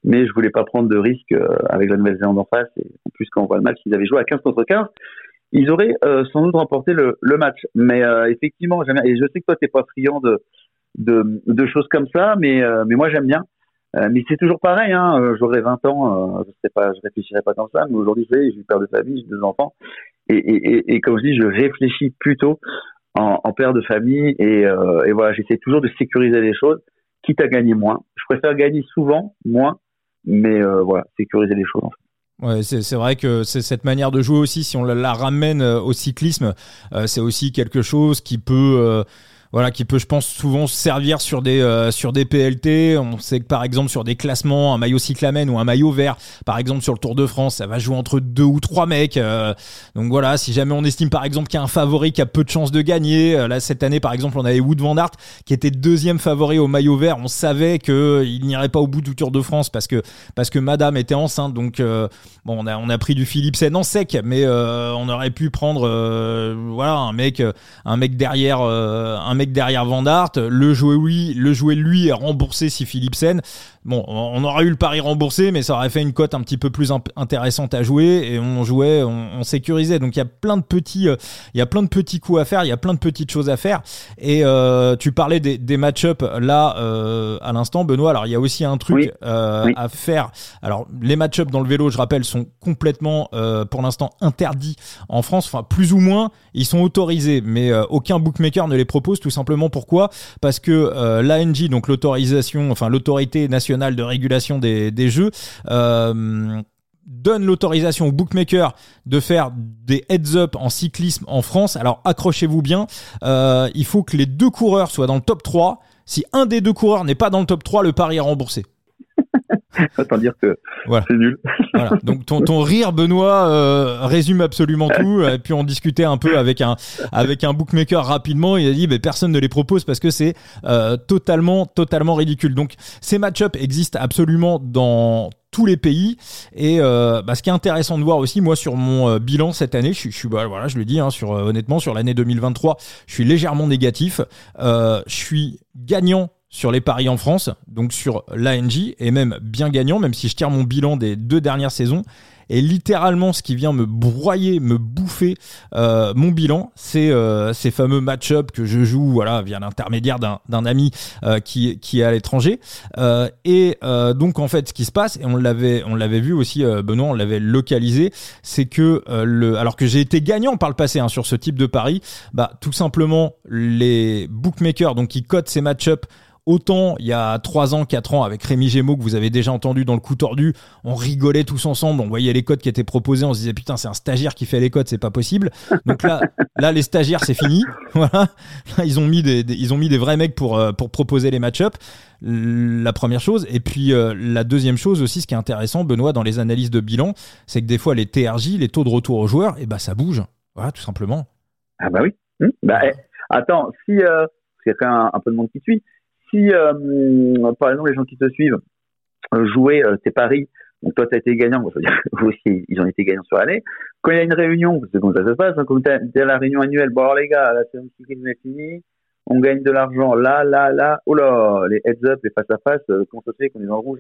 mais je voulais pas prendre de risque euh, avec la Nouvelle-Zélande en face. En plus, quand on voit le match, ils avaient joué à 15 contre 15, ils auraient euh, sans doute remporté le, match. Mais euh, effectivement, je sais que toi, t'es pas friand de, choses comme ça, mais moi j'aime bien. mais c'est toujours pareil. Hein, J'aurais 20 ans, je sais pas, je réfléchirais pas comme ça. Mais aujourd'hui, je suis père de famille, j'ai deux enfants, et, comme je dis, je réfléchis plutôt en, père de famille. Et, et voilà, j'essaie toujours de sécuriser les choses, quitte à gagner moins. Je préfère gagner souvent moins mais euh, voilà, sécuriser les choses en fait. Ouais, c'est vrai que c'est cette manière de jouer aussi, si on la, ramène euh, au cyclisme, euh, c'est aussi quelque chose qui peut voilà, qui peut, je pense, souvent servir sur des euh, sur des PLT. On sait que par exemple sur des classements, un maillot cyclamen ou un maillot vert, par exemple sur le Tour de France, ça va jouer entre deux ou trois mecs. Euh, donc voilà, si jamais on estime par exemple qu'il y a un favori qui a peu de chances de gagner, euh, là cette année par exemple on avait Wood van Aert qui était deuxième favori au maillot vert. On savait que il n'irait pas au bout du Tour de France parce que parce que Madame était enceinte. Donc bon, on a on a pris du Philipsen en sec, mais on aurait pu prendre voilà un mec un mec derrière un mec derrière Van le jouer oui, le jouer lui est remboursé si Philipsen. Bon, on aurait eu le pari remboursé, mais ça aurait fait une cote un petit peu plus intéressante à jouer et on jouait, on, sécurisait. Donc il y a plein de petits, euh, il y a plein de petits coups à faire, il y a plein de petites choses à faire. Et euh, tu parlais des, des match-up là euh, à l'instant, Benoît. Alors il y a aussi un truc à faire. Alors les match-up dans le vélo, je rappelle, sont complètement pour l'instant interdits en France. Enfin plus ou moins, ils sont autorisés, mais aucun bookmaker ne les propose. Tout simplement pourquoi? Parce que l'ANJ, donc l'autorisation, enfin l'autorité nationale de régulation des, jeux euh, donne l'autorisation aux bookmakers de faire des heads-up en cyclisme en France. Alors accrochez-vous bien, euh, il faut que les deux coureurs soient dans le top 3. Si un des deux coureurs n'est pas dans le top 3, le pari est remboursé. Autant dire que c'est nul. voilà. Donc ton, ton rire, Benoît, euh, résume absolument tout. Et puis on discutait un peu avec un avec un bookmaker rapidement. Il a dit, mais personne ne les propose parce que c'est euh, totalement totalement ridicule. Donc ces match-up existent absolument dans tous les pays et euh, bah, ce qui est intéressant de voir aussi moi sur mon euh, bilan cette année je, je suis bah, voilà je le dis hein, sur euh, honnêtement sur l'année 2023 je suis légèrement négatif je suis gagnant sur les paris en France, donc sur l'ANJ, et même bien gagnant, même si je tire mon bilan des deux dernières saisons. Et littéralement, ce qui vient me broyer, me bouffer euh, mon bilan, c'est euh, ces fameux match-up que je joue, voilà, via l'intermédiaire d'un ami euh, qui qui est à l'étranger. et donc en fait, ce qui se passe, et on l'avait vu aussi, Benoît, on l'avait localisé, c'est que le alors que j'ai été gagnant par le passé hein, sur ce type de pari, bah tout simplement les bookmakers donc qui cotent ces match-up Autant il y a 3 ans, 4 ans avec Rémi Gémeaux que vous avez déjà entendu dans le coup tordu, on rigolait tous ensemble, on voyait les codes qui étaient proposés, on se disait putain c'est un stagiaire qui fait les codes, c'est pas possible. Donc là, là les stagiaires c'est fini. Voilà, ils ont mis des, ils ont mis des vrais mecs pour euh, pour proposer les match-up. La première chose et puis euh, la deuxième chose aussi, ce qui est intéressant, Benoît, dans les analyses de bilan, c'est que des fois les TRJ, les taux de retour aux joueurs, et eh ben ça bouge. Voilà, tout simplement. Ah bah oui. Hum, bah, eh, attends, si euh, il y a quand même un, peu de monde qui suit, si euh, par exemple les gens qui te suivent euh, jouaient euh, tes paris, donc toi tu as été gagnant, dire, vous aussi ils ont été gagnants sur l'année. Quand il y a une réunion, c'est comme ça se passe, hein, quand tu la réunion annuelle, bon alors les gars, la saison cyclisme est finie, on gagne de l'argent là, là, là, oh là, les heads up, les face à face, comment ça se fait qu'on est le rouge?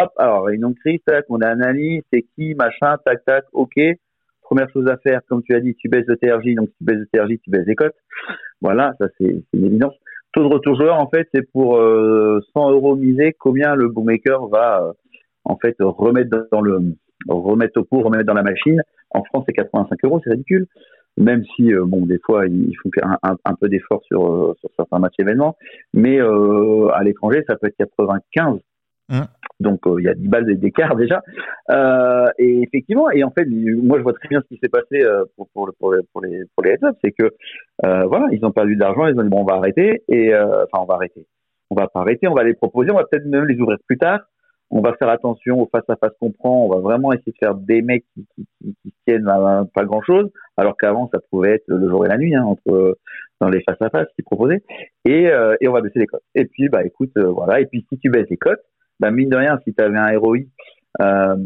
Hop, alors réunion de crise, tac, on analyse, c'est qui, machin, tac, tac, ok première chose à faire, comme tu as dit, tu baisses de TRJ, donc si tu baisses de TRJ, tu baisses des cotes. Voilà, ça c'est une évidence. Taux de retour joueur, en fait, c'est pour 100 euh, euros misés, combien le bookmaker va euh, en fait remettre dans le remettre au cours, remettre dans la machine. En France, c'est 85 euros, c'est ridicule. Même si, euh, bon, des fois, ils font un, un, peu d'effort sur, certains matchs événements, mais à l'étranger, ça peut être 95 Mmh. Donc euh, il y a 10 balles d'écart déjà. Euh, et effectivement, et en fait, moi je vois très bien ce qui s'est passé euh, pour, pour, pour, les, pour les pour les heads c'est que euh, voilà, ils ont perdu de l'argent, ils ont dit bon on va arrêter et euh, enfin on va arrêter, on va pas arrêter, on va les proposer, on va peut-être même les ouvrir plus tard. On va faire attention au face à face qu'on prend, on va vraiment essayer de faire des mecs qui, qui, qui, qui tiennent à pas grand chose, alors qu'avant ça pouvait être le jour et la nuit hein, entre dans les face à face qu'ils proposaient et, et on va baisser les cotes. Et puis bah écoute voilà, et puis si tu baisses les cotes bah, mine de rien, si tu avais un ROI, euh,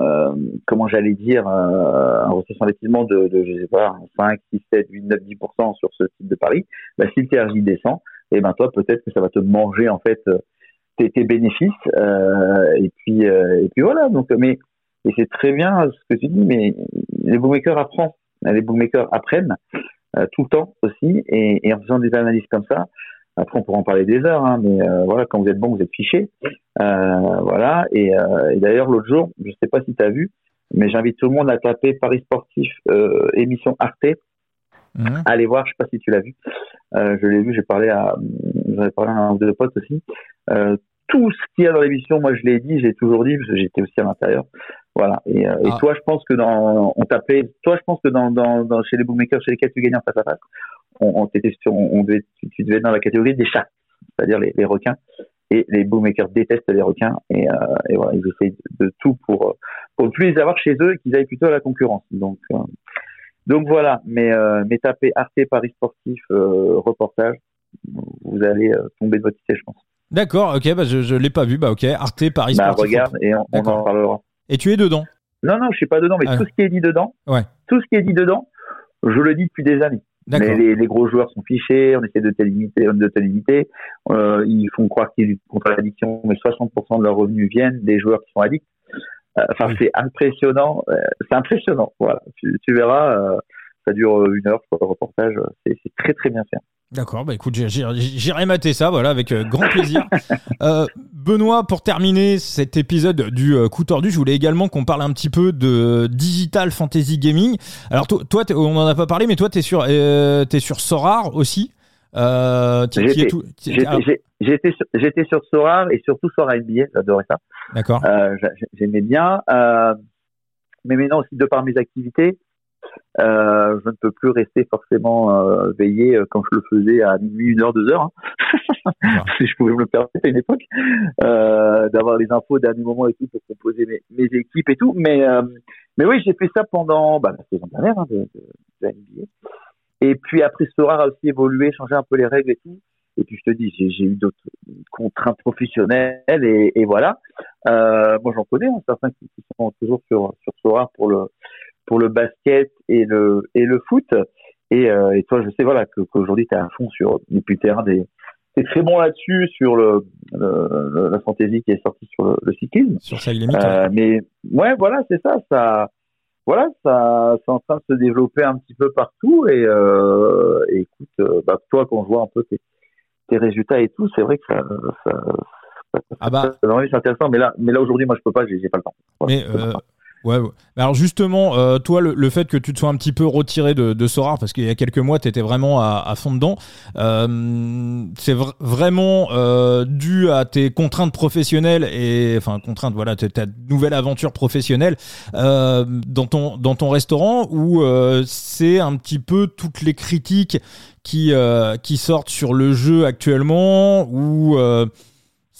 euh, comment j'allais dire, euh, un investissement de, de, je sais pas, 5, 6, 7, 8, 9, 10% sur ce type de pari, bah, si le TRJ descend, et ben toi, peut-être que ça va te manger, en fait, euh, tes, tes bénéfices, euh, et puis, euh, et puis voilà. Donc, mais, et c'est très bien ce que tu dis, mais les bookmakers apprennent, les bookmakers apprennent, tout le temps aussi, et, et en faisant des analyses comme ça, après, on pourra en parler des heures, hein, mais euh, voilà, quand vous êtes bon, vous êtes fiché. Euh, voilà. Et, euh, et d'ailleurs, l'autre jour, je sais pas si tu as vu, mais j'invite tout le monde à taper Paris Sportif émission Arte. Mmh. Allez voir, je sais pas si tu l'as vu. je l'ai vu, j'ai parlé à, j'avais parlé à un ou deux potes aussi. tout ce qu'il y a dans l'émission, moi je l'ai dit, j'ai toujours dit parce que j'étais aussi à l'intérieur. Voilà. Et, et ah. toi, je pense que dans, on tapait, toi, je pense que dans, dans, dans chez les bookmakers chez lesquels tu gagnes en face à face, on, sur, on devait, tu, devais être dans la catégorie des chats, c'est-à-dire les, requins. Et les bookmakers détestent les requins et, euh, et voilà, ils essaient de, tout pour pour ne plus les avoir chez eux et qu'ils aillent plutôt à la concurrence. Donc euh, donc voilà, mais euh, mais tapez Arte Paris Sportif euh, reportage, vous allez tomber de votre idée, je pense. D'accord, ok, bah je je l'ai pas vu, bah ok, Arte Paris bah, Sportif. regarde et on, en parlera. Et tu es dedans? Non non, je suis pas dedans, mais ah. tout ce qui est dit dedans, ouais. tout ce qui est dit dedans, je le dis depuis des années. Mais les, les, gros joueurs sont fichés, on essaie de te limiter, de te limiter. Euh, ils font croire qu'ils luttent contre l'addiction, mais 60% de leurs revenus viennent des joueurs qui sont addicts. Euh, enfin, c'est impressionnant. Euh, c'est impressionnant. Voilà, tu, tu verras. Euh, ça dure une heure, le reportage. C'est très très bien fait. D'accord, bah écoute, j'irai mater ça, voilà, avec euh, grand plaisir. euh, Benoît, pour terminer cet épisode du euh, coup tordu, je voulais également qu'on parle un petit peu de digital fantasy gaming. Alors toi, on en a pas parlé, mais toi, t'es sur, euh, es sur Sorar aussi. Euh, j'étais sur, sur Sorar et surtout Sorar NBA, j'adorais ça. D'accord. J'aimais bien, mais maintenant aussi de par mes activités, je ne peux plus rester forcément euh, veillé euh, quand je le faisais à minuit, une heure, deux heures. Hein. si je pouvais me le permettre à une époque, euh, d'avoir les infos au dernier moment et tout pour composer mes, mes équipes et tout. Mais euh, mais oui, j'ai fait ça pendant bah, la saison dernière hein, de, de, de NBA. Et puis après, Sora a aussi évolué, changé un peu les règles et tout. Et puis je te dis, j'ai eu d'autres contraintes professionnelles et, et voilà. Euh, moi, j'en connais hein, certains qui, qui, sont toujours sur sur Sora pour le pour le basket et le et le foot. Et, euh, et toi, je sais voilà qu'aujourd'hui tu es à fond sur depuis le terrain des c'est très bon là-dessus sur le, le, la fantaisie qui est sortie sur le, cyclisme. Sur limite. Euh, mais ouais, voilà, c'est ça, ça, voilà, ça, c'est en train de se développer un petit peu partout. Et, euh, et écoute, euh, bah, toi, quand je vois un peu tes, tes résultats et tout, c'est vrai que ça, ça, ah bah. c'est intéressant. Mais là, mais là aujourd'hui, moi, je peux pas, j'ai, pas le temps. mais euh, Ouais, Alors justement, euh, toi, le, fait que tu te sois un petit peu retiré de, de parce qu'il y a quelques mois, tu étais vraiment à, fond dedans, euh, c'est vraiment euh, dû à tes contraintes professionnelles et enfin contraintes, voilà, ta nouvelle aventure professionnelle dans ton dans ton restaurant, où c'est un petit peu toutes les critiques qui qui sortent sur le jeu actuellement, où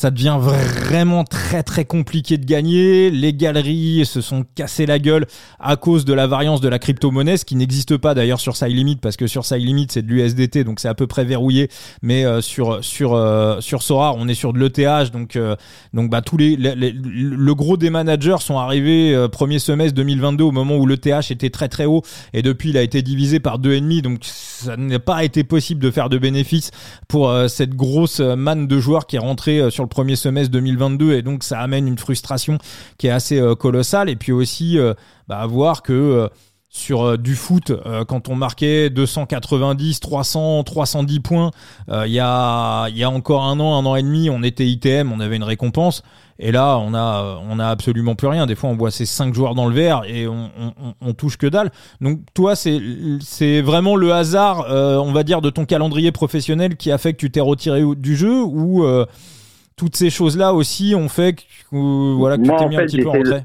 ça devient vraiment très très compliqué de gagner. Les galeries se sont cassées la gueule à cause de la variance de la crypto-monnaie, ce qui n'existe pas d'ailleurs sur Limit parce que sur Limit c'est de l'USDT, donc c'est à peu près verrouillé. Mais euh, sur sur euh, sur Sora, on est sur de l'ETH, donc euh, donc bah tous les, le gros des managers sont arrivés premier semestre 2022 au moment où l'ETH était très très haut et depuis il a été divisé par deux et demi, donc ça n'a pas été possible de faire de bénéfices pour cette grosse manne de joueurs qui est rentrée sur le premier semestre 2022 et donc ça amène une frustration qui est assez euh, colossale et puis aussi euh, bah, voir que euh, sur du foot, quand on marquait 290, 300, 310 points, il y, a, y a encore un an, un an et demi, on était ITM, on avait une récompense. Et là, on a, on a absolument plus rien. Des fois, on voit ces cinq joueurs dans le vert et on, on, touche que dalle. Donc, toi, c'est, c'est vraiment le hasard, on va dire, de ton calendrier professionnel qui a fait que tu t'es retiré du jeu ou toutes ces choses-là aussi ont fait que, voilà, tu t'es mis un petit peu en retrait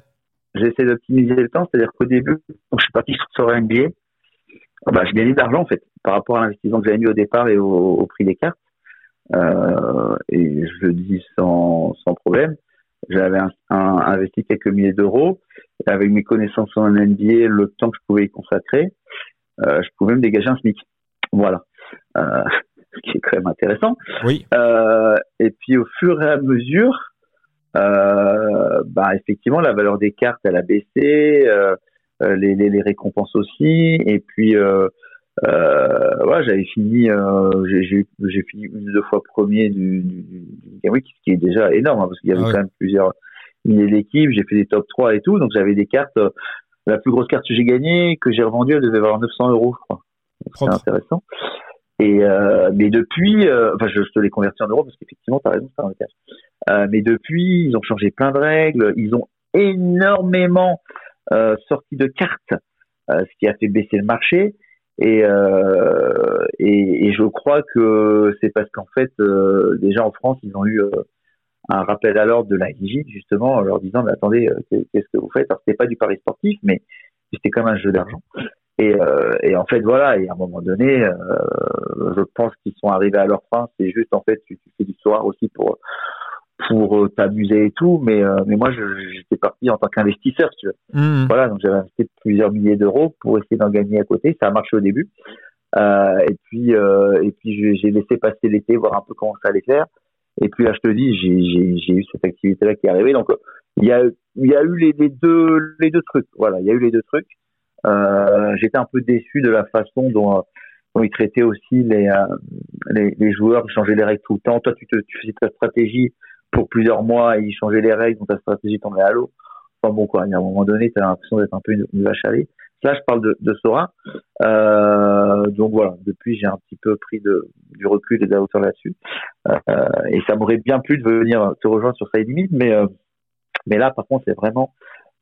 J'essaie d'optimiser le temps, c'est-à-dire qu'au début, quand je suis parti sur un NBA, bah, je gagnais de l'argent en fait, par rapport à l'investissement que j'avais mis au départ et au, prix des cartes. Euh, et je le dis sans, sans problème. J'avais investi quelques milliers d'euros. Avec mes connaissances en NBA, le temps que je pouvais y consacrer, euh, je pouvais me dégager un SMIC. Voilà. Euh, ce qui est quand même intéressant. Oui. Euh, et puis au fur et à mesure, euh, bah effectivement la valeur des cartes elle a baissé, euh, euh les, les, les, récompenses aussi, et puis euh, j'avais fini, j'ai fini une ou deux fois premier du, du, du Game Week, ce qui est déjà énorme hein, parce qu'il y avait ah quand même plusieurs milliers d'équipes, j'ai fait des top 3 et tout, donc j'avais des cartes. la plus grosse carte que j'ai gagnée, que j'ai revendue, elle devait valoir 900 euros, je crois. C'est intéressant. Et euh, mais depuis, euh, enfin je, te les convertis en euros parce qu'effectivement tu as raison, c'est un cash. Euh, mais depuis, ils ont changé plein de règles, ils ont énormément euh, sorti de cartes, euh, ce qui a fait baisser le marché. Et, et, et, je crois que c'est parce qu'en fait, déjà en France, ils ont eu un rappel à l'ordre de la Ligue justement en leur disant mais attendez, qu'est-ce que vous faites? Alors c'était pas du pari sportif, mais c'était comme un jeu d'argent. Et, euh, et, en fait, voilà, et à un moment donné, euh, je pense qu'ils sont arrivés à leur fin. C'est juste, en fait, tu, tu fais du soir aussi pour pour euh, t'amuser et tout, mais euh, mais moi, j'étais parti en tant qu'investisseur, tu vois. Mmh. Voilà, donc j'avais investi plusieurs milliers d'euros pour essayer d'en gagner à côté. Ça a marché au début, euh, et puis et puis j'ai laissé passer l'été, voir un peu comment ça allait faire. Et puis là, je te dis, j'ai eu cette activité-là qui est arrivée. Donc, il y a, il y a eu les, les, deux, les deux trucs. Voilà, il y a eu les deux trucs. Euh, j'étais un peu déçu de la façon dont, dont ils traitaient aussi les, euh, les, les, joueurs, ils changeaient les règles tout le temps. Toi, tu, te, faisais ta stratégie pour plusieurs mois et ils changeaient les règles, donc ta stratégie tombait à l'eau. Enfin bon, quoi, à un moment donné, tu as l'impression d'être un peu une, vache à lait. Là, je parle de, Sora. Euh, donc voilà, depuis, j'ai un petit peu pris du recul et de la hauteur là-dessus. Euh, et ça m'aurait bien plu de venir te rejoindre sur Side Limit, mais, euh, mais là, par contre, c'est vraiment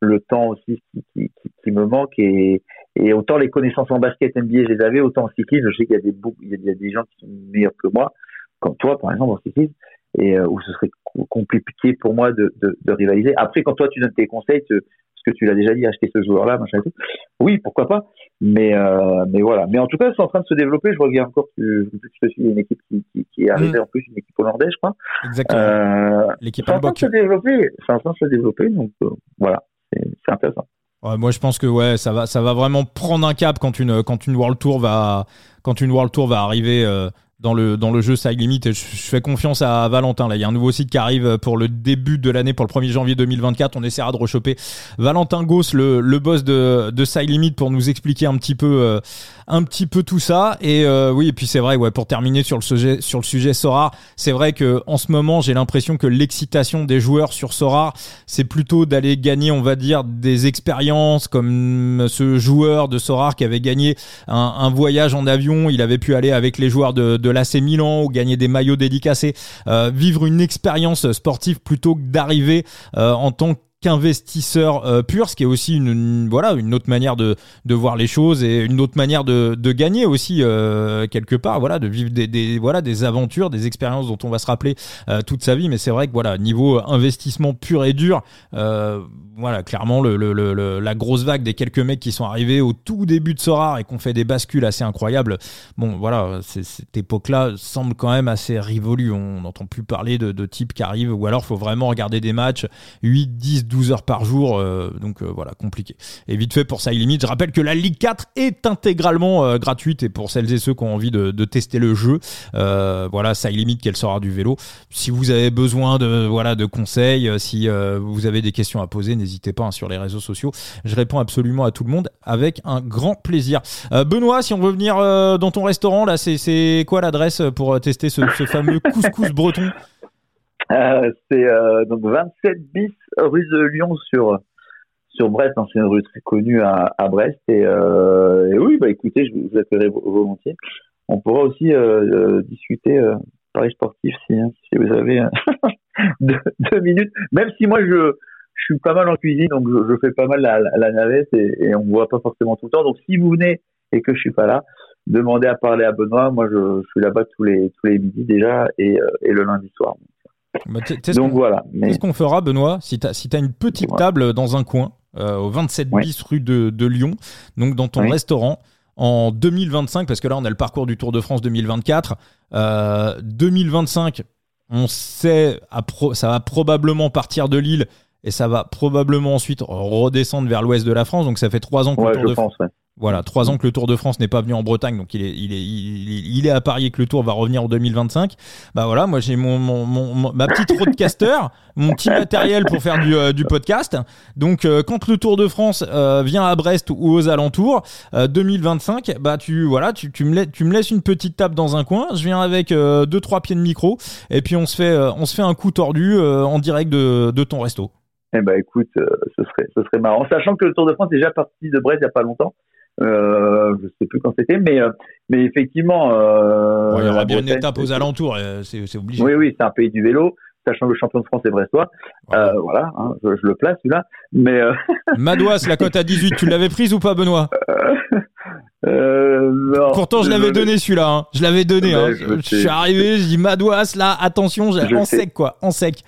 le temps aussi qui, qui, qui, me manque et, et, autant les connaissances en basket NBA je les avais autant en cyclisme je sais qu'il y a des il y a des gens qui sont meilleurs que moi comme toi par exemple en cyclisme et euh, où ce serait compliqué pour moi de, de, de, rivaliser. Après quand toi tu donnes tes conseils tu, parce que tu l'as déjà dit acheter ce joueur là machin et tout oui pourquoi pas mais euh, mais voilà. Mais en tout cas c'est en train de se développer je regarde encore que je suis une équipe qui, qui, qui est arrivée mm. en plus une équipe hollandaise je crois. Exactement. Euh, l'équipe c'est en train de se développer c'est en train de se développer donc euh, voilà c'est intéressant. moi, je pense que ouais, ça va, ça va vraiment prendre un cap quand une, quand une World Tour va, quand une World Tour va arriver. Euh, dans le, dans le jeu Side Limit. Je, fais confiance à Valentin. Là, il y a un nouveau site qui arrive pour le début de l'année, pour le 1er janvier 2024. On essaiera de rechoper Valentin Goss, le, le boss de, de Side Limit, pour nous expliquer un petit peu, euh, un petit peu tout ça. Et euh, oui, et puis c'est vrai, ouais, pour terminer sur le sujet, sur le sujet Sora, c'est vrai que en ce moment, j'ai l'impression que l'excitation des joueurs sur Sora, c'est plutôt d'aller gagner, on va dire, des expériences comme ce joueur de Sora qui avait gagné un, un voyage en avion. Il avait pu aller avec les joueurs de, de l'AC Milan ou gagner des maillots dédicacés, euh, vivre une expérience sportive plutôt que d'arriver euh, en tant qu'investisseur euh, pur, ce qui est aussi une, voilà une autre manière de, de voir les choses et une autre manière de, de gagner aussi euh, quelque part, voilà, de vivre des, voilà des aventures, des expériences dont on va se rappeler euh, toute sa vie. Mais c'est vrai que voilà niveau investissement pur et dur, voilà clairement le, le, la grosse vague des quelques mecs qui sont arrivés au tout début de Sora et qu'on fait des bascules assez incroyables. Bon voilà, cette époque-là semble quand même assez révolue. On n'entend plus parler de, de types qui arrivent ou alors faut vraiment regarder des matchs 8, 10, 12 heures par jour, euh, donc euh, voilà, compliqué. Et vite fait pour ça limite, je rappelle que la Ligue 4 est intégralement euh, gratuite et pour celles et ceux qui ont envie de, tester le jeu, voilà, ça limite qu'elle sera du vélo. Si vous avez besoin de voilà de conseils, si vous avez des questions à poser, n'hésitez pas hein, sur les réseaux sociaux. Je réponds absolument à tout le monde avec un grand plaisir. Benoît, si on veut venir dans ton restaurant, là, c'est quoi l'adresse pour tester ce, ce fameux couscous breton? Euh, c'est euh, donc 27 bis rue de Lyon sur sur Brest. Hein, c'est une rue très connue à, à Brest. Et, euh, et, oui, bah écoutez, je vous appellerai volontiers. On pourra aussi euh, discuter Paris sportif si, hein, si vous avez deux, deux, minutes. Même si moi je je suis pas mal en cuisine, donc je, je fais pas mal la, la, navette et, et on me voit pas forcément tout le temps. Donc si vous venez et que je suis pas là, demandez à parler à Benoît. Moi, je, je suis là-bas tous les tous les midis déjà et, et le lundi soir. Donc voilà. Qu'est-ce qu'on fera, Benoît, si tu as, si as une petite table dans un coin, euh, au 27 bis rue de, de, Lyon, donc dans ton restaurant, en 2025, parce que là on a le parcours du Tour de France 2024, euh, 2025, on sait, ça va probablement partir de Lille et ça va probablement ensuite redescendre vers l'ouest de la France, donc ça fait trois ans que le Tour de France. Voilà, trois ans que le Tour de France n'est pas venu en Bretagne, donc il est, il est, il est, à parier que le Tour va revenir en 2025. Bah voilà, moi j'ai mon, mon, ma petite roadcaster, mon petit matériel pour faire du, euh, du podcast. Donc euh, quand le Tour de France euh, vient à Brest ou aux alentours, 2025, bah tu voilà, tu, tu, me laisses, tu me laisses une petite table dans un coin. Je viens avec deux trois pieds de micro et puis on se fait, on se fait un coup tordu en direct de, de ton resto. Eh ben écoute, ce serait, ce serait marrant, sachant que le Tour de France est déjà parti de Brest il y a pas longtemps. Euh, je sais plus quand c'était, mais euh, mais effectivement. Euh, il y aura bien une étape aux alentours, euh, c'est obligé. Oui, oui, c'est un pays du vélo, sachant que le champion de France est brestois. Voilà, voilà hein, je, je, le place celui-là. Mais Madouas, la cote à 18, tu l'avais prise ou pas, Benoît? Non, Pourtant, je l'avais donné celui-là. Hein. Je l'avais donné. Hein. Je, je, suis arrivé, je dis Madouas, là, attention, en sec quoi, en sec.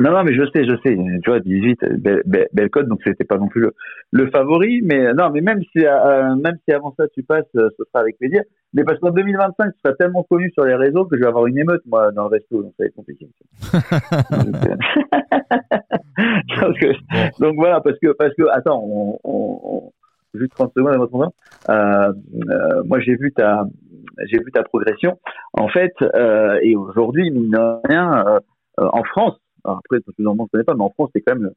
Non, non, mais je sais, je sais. Tu vois, 18, belle, belle, cote, donc c'était pas non plus le, le, favori. Mais non, mais même si, euh, même si avant ça tu passes, euh, ce sera avec plaisir. Mais parce qu'en 2025, tu seras tellement connu sur les réseaux que je vais avoir une émeute, moi, dans le resto. Donc ça va être compliqué. donc, voilà, parce que, parce que, attends, on, on, juste 30 secondes à votre moment. Euh, euh, moi, j'ai vu ta, j'ai vu ta progression. En fait, euh, et aujourd'hui, mine de rien, euh, en France, après, parce que le monde, je connais pas, mais en France, c'est quand même,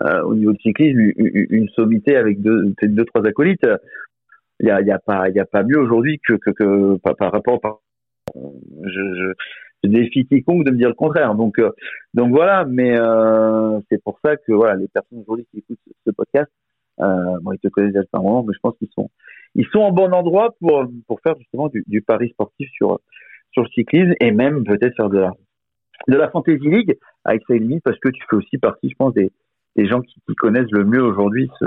euh, au niveau du cyclisme, une, sommité avec deux, deux, trois acolytes. Il y a, pas, mieux aujourd'hui que, par, rapport, par, je, je, défie quiconque de me dire le contraire. Donc, euh, voilà, mais euh, c'est pour ça que les personnes aujourd'hui qui écoutent ce, podcast, bon, ils te connaissent déjà un moment, mais je pense qu'ils sont, en bon endroit pour, faire justement du, du pari sportif sur, sur le cyclisme et même peut-être faire de la, de la Fantasy League avec sa limite parce que tu fais aussi partie, je pense, des, des gens qui, qui connaissent le mieux aujourd'hui ce,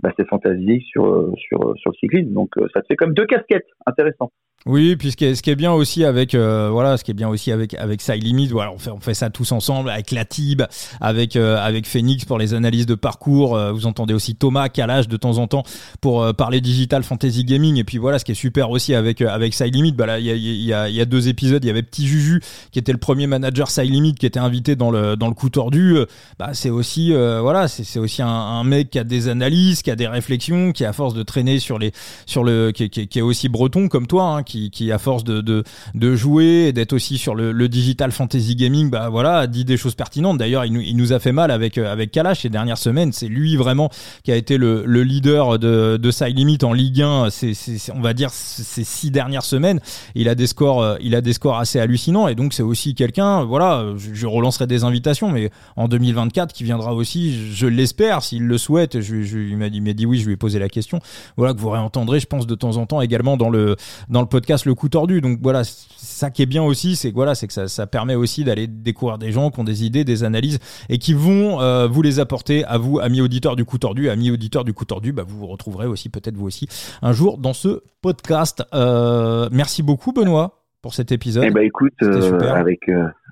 bah, ces Fantasy League sur, sur, sur le cyclisme. Donc euh, ça te fait comme deux casquettes, intéressant. Oui, puis ce qui est, ce qui est bien aussi avec euh, voilà, ce qui est bien aussi avec avec Limit, voilà, on fait on fait ça tous ensemble avec la Tib, avec euh, avec Phoenix pour les analyses de parcours. Euh, vous entendez aussi Thomas Calage de temps en temps pour parler digital fantasy gaming. Et puis voilà, ce qui est super aussi avec avec Side Limit, bah là il y a y a y a deux épisodes, il y avait Petit Juju qui était le premier manager Limit qui était invité dans le dans le coup tordu. Bah c'est aussi voilà, c'est c'est aussi un, un, mec qui a des analyses, qui a des réflexions, qui à force de traîner sur les sur le qui, qui, qui est aussi breton comme toi. Hein, qui à force de, de, de jouer et d'être aussi sur le, le, digital fantasy gaming, bah voilà, dit des choses pertinentes. D'ailleurs, il nous, il nous a fait mal avec euh, avec Kalash ces dernières semaines. C'est lui vraiment qui a été le, le leader de de Side Limit en Ligue 1. C'est, c'est on va dire ces six dernières semaines. Il a des scores, euh, il a des scores assez hallucinants et donc c'est aussi quelqu'un. Voilà, je, je, relancerai des invitations, mais en 2024 qui viendra aussi, je, l'espère, s'il le souhaite. Je, je il m'a dit, dit oui, je lui ai posé la question. Voilà que vous réentendrez, je pense de temps en temps également dans le dans le podcast podcast Le Coup Tordu. Donc voilà, ça qui est bien aussi, c'est que voilà, c'est que ça, ça, permet aussi d'aller découvrir des gens qui ont des idées, des analyses et qui vont euh, vous les apporter à vous, amis auditeurs du Coup Tordu, amis auditeurs du Coup Tordu. Bah, vous vous retrouverez aussi peut-être vous aussi un jour dans ce podcast. Euh, merci beaucoup Benoît pour cet épisode. Eh ben écoute, euh, avec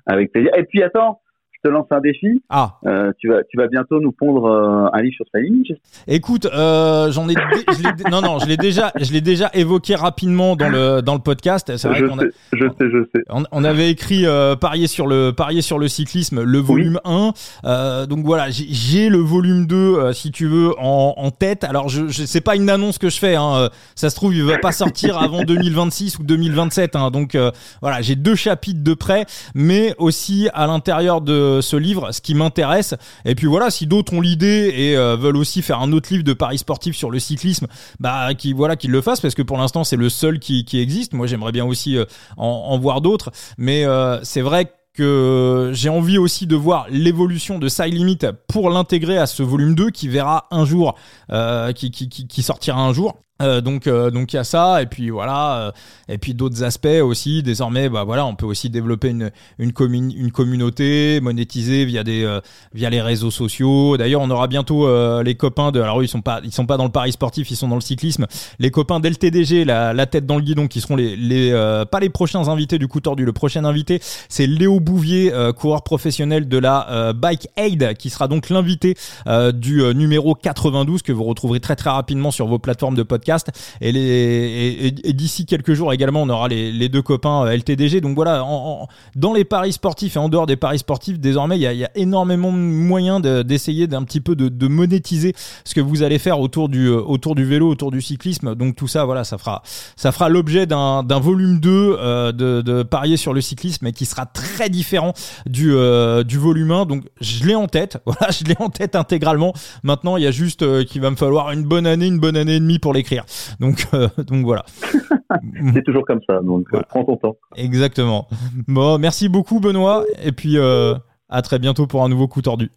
avec plaisir. Et puis attends, te lance un défi. Ah. Euh, tu vas, tu vas bientôt nous pondre euh, un livre sur ligne. Écoute, euh, j'en ai, non, non, je l'ai déjà, je l'ai déjà évoqué rapidement dans le dans le podcast. C'est vrai je, sais, je sais, je sais. On, avait écrit parier sur le parier sur le cyclisme, le volume 1. donc voilà, j'ai le volume 2 si tu veux en, en tête. Alors je, je c'est pas une annonce que je fais. Hein. Ça se trouve, il va pas sortir avant 2026 ou 2027. Hein. Donc voilà, j'ai deux chapitres de près, mais aussi à l'intérieur de ce livre, ce qui m'intéresse. Et puis voilà, si d'autres ont l'idée et euh, veulent aussi faire un autre livre de paris sportif sur le cyclisme, bah qui voilà qu'ils le fassent parce que pour l'instant c'est le seul qui, existe. Moi j'aimerais bien aussi euh, en, voir d'autres, mais euh, c'est vrai que j'ai envie aussi de voir l'évolution de Side Limit pour l'intégrer à ce volume 2 qui verra un jour, qui sortira un jour. Euh, donc euh, donc il y a ça et puis voilà euh, et puis d'autres aspects aussi. Désormais bah voilà on peut aussi développer une une, une communauté monétiser via des via les réseaux sociaux. D'ailleurs on aura bientôt les copains de alors ils sont pas ils sont pas dans le pari sportif ils sont dans le cyclisme. Les copains d'LTDG la, la tête dans le guidon qui seront les les pas les prochains invités du coup tordu. Le prochain invité c'est Léo Bouvier coureur professionnel de la Bike Aid qui sera donc l'invité du numéro 92 que vous retrouverez très très rapidement sur vos plateformes de podcast les, et, d'ici quelques jours également, on aura les, deux copains euh, LTDG. Donc voilà, dans les paris sportifs et en dehors des paris sportifs, désormais, il y a, énormément de moyens d'essayer d'un petit peu de, monétiser ce que vous allez faire autour du, euh, autour du vélo, autour du cyclisme. Donc tout ça, voilà, ça fera, ça fera l'objet d'un volume 2 euh, de, parier sur le cyclisme et qui sera très différent du, du volume 1. Donc je l'ai en tête, voilà, je l'ai en tête intégralement. Maintenant, il y a juste qu'il va me falloir une bonne année, une bonne année et demie pour l'écrire. Donc, euh, donc voilà. c'est toujours comme ça, donc euh, prends ton temps. Exactement. Bon, merci beaucoup Benoît, et puis euh, à très bientôt pour un nouveau coup tordu.